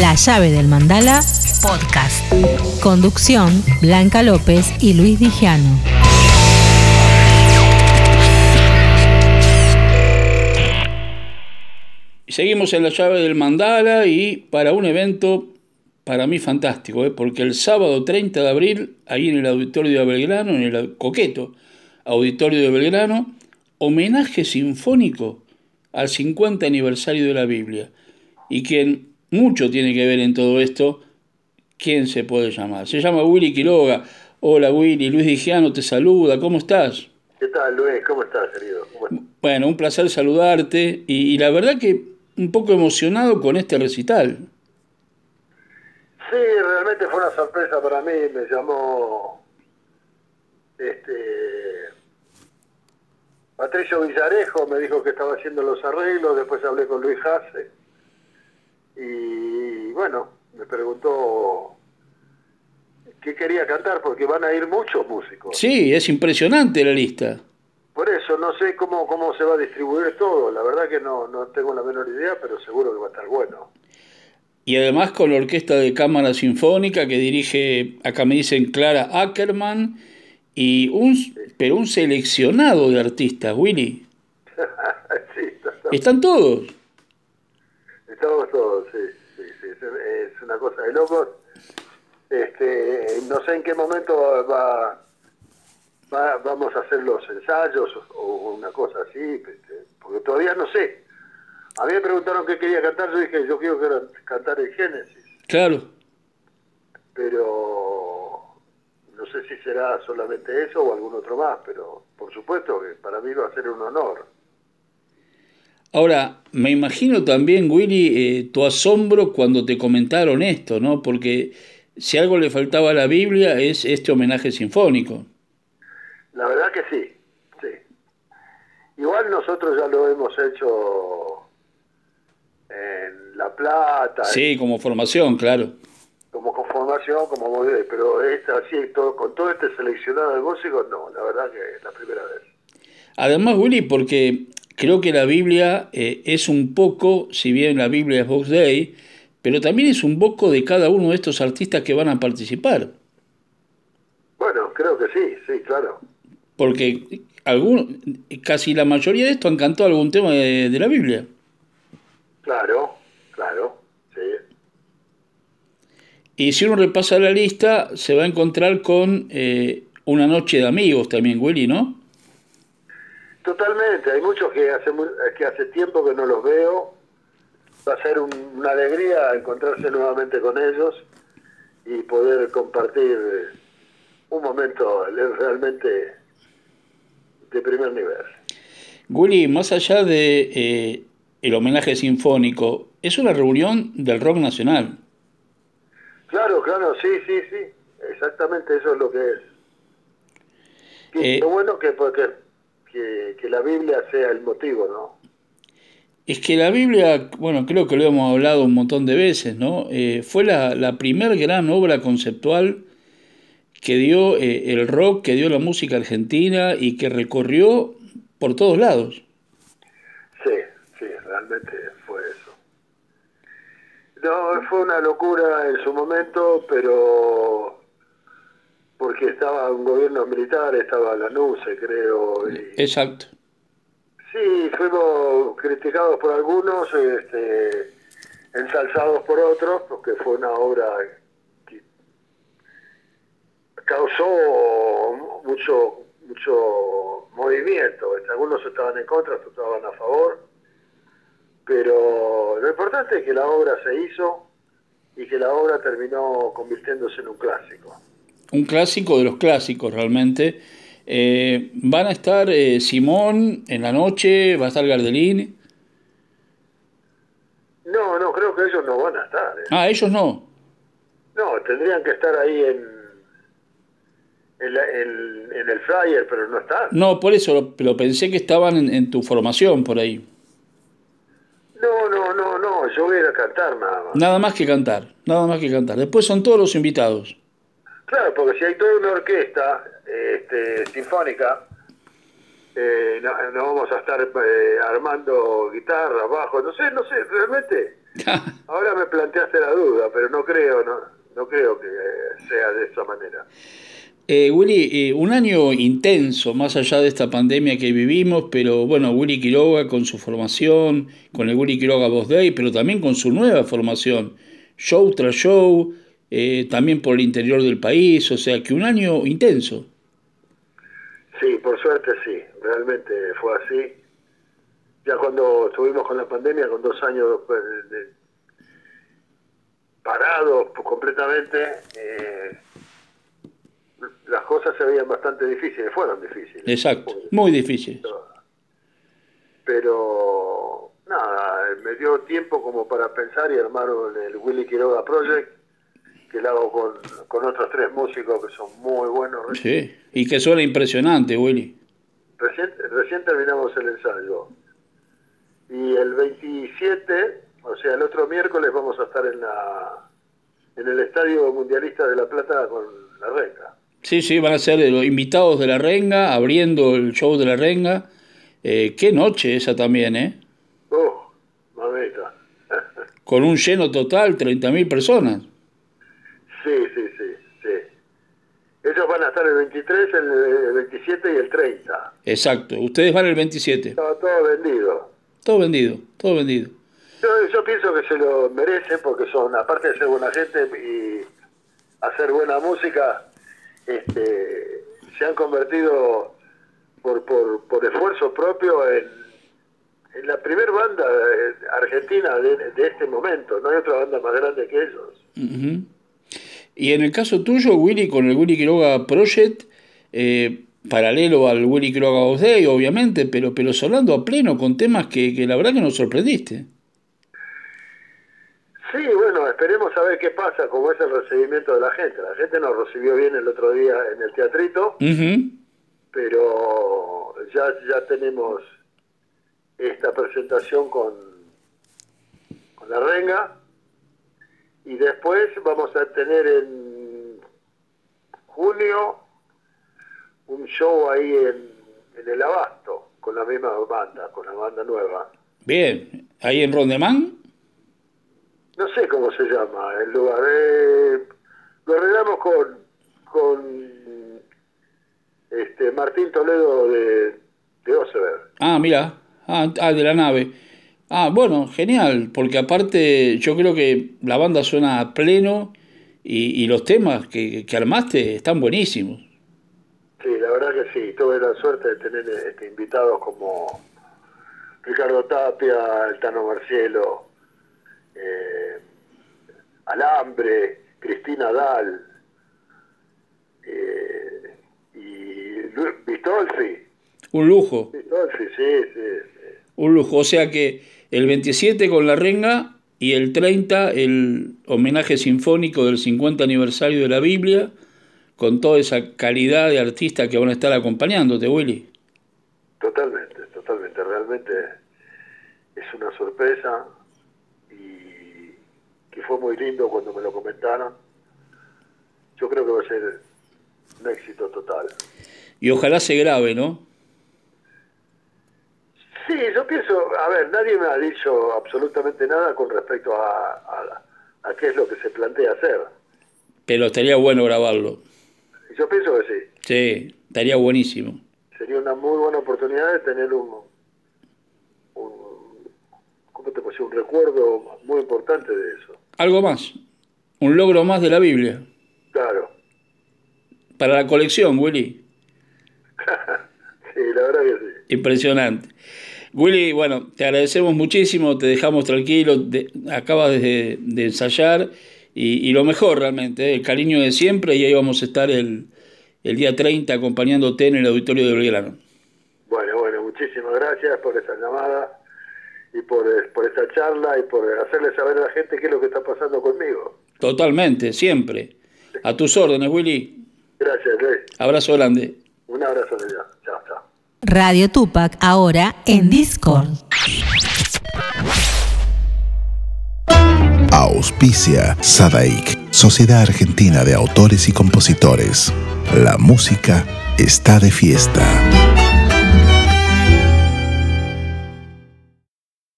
La llave del mandala podcast. Conducción Blanca López y Luis Dijano. Seguimos en la llave del mandala y para un evento para mí fantástico, ¿eh? porque el sábado 30 de abril, ahí en el auditorio de Belgrano, en el coqueto auditorio de Belgrano, homenaje sinfónico al 50 aniversario de la Biblia. Y quien mucho tiene que ver en todo esto, ¿quién se puede llamar? Se llama Willy Quiroga. Hola Willy, Luis Digiano te saluda, ¿cómo estás? ¿Qué tal Luis? ¿Cómo estás, querido? Bueno, un placer saludarte y, y la verdad que un poco emocionado con este recital. Sí, realmente fue una sorpresa para mí, me llamó este Patricio Villarejo, me dijo que estaba haciendo los arreglos, después hablé con Luis Hasse y bueno, me preguntó qué quería cantar porque van a ir muchos músicos. Sí, es impresionante la lista. Por eso, no sé cómo, cómo se va a distribuir todo, la verdad que no, no tengo la menor idea, pero seguro que va a estar bueno y además con la Orquesta de Cámara Sinfónica que dirige, acá me dicen Clara Ackerman, y un, pero un seleccionado de artistas, Willy. sí, ¿Están todos? Estamos todos, sí, sí, sí, es una cosa de locos. Este, no sé en qué momento va, va, vamos a hacer los ensayos o una cosa así, este, porque todavía no sé. A mí me preguntaron qué quería cantar, yo dije, yo quiero cantar el Génesis. Claro. Pero no sé si será solamente eso o algún otro más, pero por supuesto que para mí va a ser un honor. Ahora, me imagino también, Willy, eh, tu asombro cuando te comentaron esto, ¿no? Porque si algo le faltaba a la Biblia es este homenaje sinfónico. La verdad que sí, sí. Igual nosotros ya lo hemos hecho en La Plata. Sí, como formación, claro. Como formación, como pero esta, así, todo, con todo este seleccionado de músicos, no, la verdad que es la primera vez. Además, Willy, porque creo que la Biblia eh, es un poco, si bien la Biblia es Vox Day, pero también es un poco de cada uno de estos artistas que van a participar. Bueno, creo que sí, sí, claro. Porque algún, casi la mayoría de estos han cantado algún tema de la Biblia. Claro, claro, sí. Y si uno repasa la lista, se va a encontrar con eh, una noche de amigos también, Willy, ¿no? Totalmente, hay muchos que hace, que hace tiempo que no los veo. Va a ser una alegría encontrarse nuevamente con ellos y poder compartir un momento realmente de primer nivel. Willy, más allá de eh, el homenaje sinfónico, es una reunión del rock nacional. Claro, claro, sí, sí, sí, exactamente eso es lo que es. Qué eh, bueno que, que, que, la Biblia sea el motivo, ¿no? Es que la Biblia, bueno, creo que lo hemos hablado un montón de veces, ¿no? Eh, fue la, la primer gran obra conceptual que dio eh, el rock, que dio la música argentina y que recorrió por todos lados fue eso. No, fue una locura en su momento, pero porque estaba un gobierno militar, estaba la NUCE, creo. Exacto. Sí, fuimos criticados por algunos, este, ensalzados por otros, porque fue una obra que causó mucho mucho movimiento. Algunos estaban en contra, otros estaban a favor pero lo importante es que la obra se hizo y que la obra terminó convirtiéndose en un clásico. Un clásico de los clásicos realmente. Eh, ¿Van a estar eh, Simón en la noche? ¿Va a estar Gardelín? No, no, creo que ellos no van a estar. ¿eh? Ah, ellos no. No, tendrían que estar ahí en, en, el flyer, pero no están. No, por eso, pero pensé que estaban en tu formación por ahí. No, no, no, no, yo voy a cantar nada más. Nada más que cantar, nada más que cantar. Después son todos los invitados. Claro, porque si hay toda una orquesta este, sinfónica, eh, no, vamos a estar eh, armando guitarra, bajo, no sé, no sé, realmente. Ahora me planteaste la duda, pero no creo, no, no creo que sea de esa manera. Eh, Willy, eh, un año intenso, más allá de esta pandemia que vivimos, pero bueno, Willy Quiroga con su formación, con el Willy Quiroga Voz Day, pero también con su nueva formación, show tras show, eh, también por el interior del país, o sea que un año intenso. Sí, por suerte sí, realmente fue así. Ya cuando estuvimos con la pandemia, con dos años pues, de, parados completamente, eh, las cosas se veían bastante difíciles, fueron difíciles. Exacto, muy difíciles. Pero nada, me dio tiempo como para pensar y armaron el Willy Quiroga Project, que lo hago con, con otros tres músicos que son muy buenos. Sí, y que suena impresionante, Willy. Recién, recién terminamos el ensayo. Y el 27, o sea, el otro miércoles vamos a estar en la en el Estadio Mundialista de La Plata con La Renga. Sí, sí, van a ser los invitados de La Renga, abriendo el show de La Renga. Eh, qué noche esa también, ¿eh? Oh, mamita. con un lleno total, 30.000 personas. Sí, sí, sí, sí. Ellos van a estar el 23, el 27 y el 30. Exacto, ustedes van el 27. Todo, todo vendido. Todo vendido, todo vendido. Yo, yo pienso que se lo merecen porque son, aparte de ser buena gente y hacer buena música, este, se han convertido por, por, por esfuerzo propio en, en la primer banda eh, argentina de, de, este momento. No hay otra banda más grande que ellos. Uh -huh. Y en el caso tuyo, Willy, con el Willy Quiroga Project, eh, paralelo al Willy Quiroga Day, obviamente, pero, pero sonando a pleno con temas que, que la verdad que nos sorprendiste. Sí, bueno, esperemos a ver qué pasa, cómo es el recibimiento de la gente. La gente nos recibió bien el otro día en el teatrito, Uh -huh. pero ya, ya tenemos esta presentación con, con la renga y después vamos a tener en junio un show ahí en, en el Abasto con la misma banda, con la banda nueva. Bien, ahí en Rondemán. No sé cómo se llama el lugar. Eh, lo arreglamos con, con este Martín Toledo de, de. Ah, mira. Ah, ah, de la nave. Ah, bueno, genial, porque aparte yo creo que la banda suena a pleno y, y los temas que, que, armaste están buenísimos. Sí, la verdad que sí, tuve la suerte de tener este, invitados como Ricardo Tapia, el Tano Marcielo, eh, Alambre, Cristina Dal eh, y Vistolfi. Un lujo. Vistolfi, sí, sí, sí. Un lujo, o sea que el 27 con la renga y el 30 el homenaje sinfónico del 50 aniversario de la Biblia, con toda esa calidad de artista que van a estar acompañándote, Willy. Totalmente, totalmente, realmente es una sorpresa y que fue muy lindo cuando me lo comentaron. Yo creo que va a ser un éxito total. Y ojalá se grabe, ¿no? Sí, yo pienso, a ver, nadie me ha dicho absolutamente nada con respecto a, a, a qué es lo que se plantea hacer. Pero estaría bueno grabarlo. Yo pienso que sí. Sí, estaría buenísimo. Sería una muy buena oportunidad de tener un, un ¿cómo te puedo? Un recuerdo muy importante de eso. Algo más, un logro más de la Biblia. Claro. Para la colección, Willy. sí, la verdad que sí. Impresionante. Willy, bueno, te agradecemos muchísimo, te dejamos tranquilo, de, acabas de, de ensayar y, y, lo mejor realmente, ¿eh? el cariño de siempre y ahí vamos a estar el, el día 30 acompañándote en el auditorio de Belgrano. Bueno, bueno, muchísimas gracias por esa llamada y por, por esta charla y por hacerle saber a la gente qué es lo que está pasando conmigo. Totalmente, siempre. A tus órdenes, Willy. Gracias, Luis. Abrazo grande. Un abrazo, Luis. Chao, chao. Radio Tupac ahora en Discord. Auspicia Sadaik, Sociedad Argentina de Autores y Compositores. La música está de fiesta.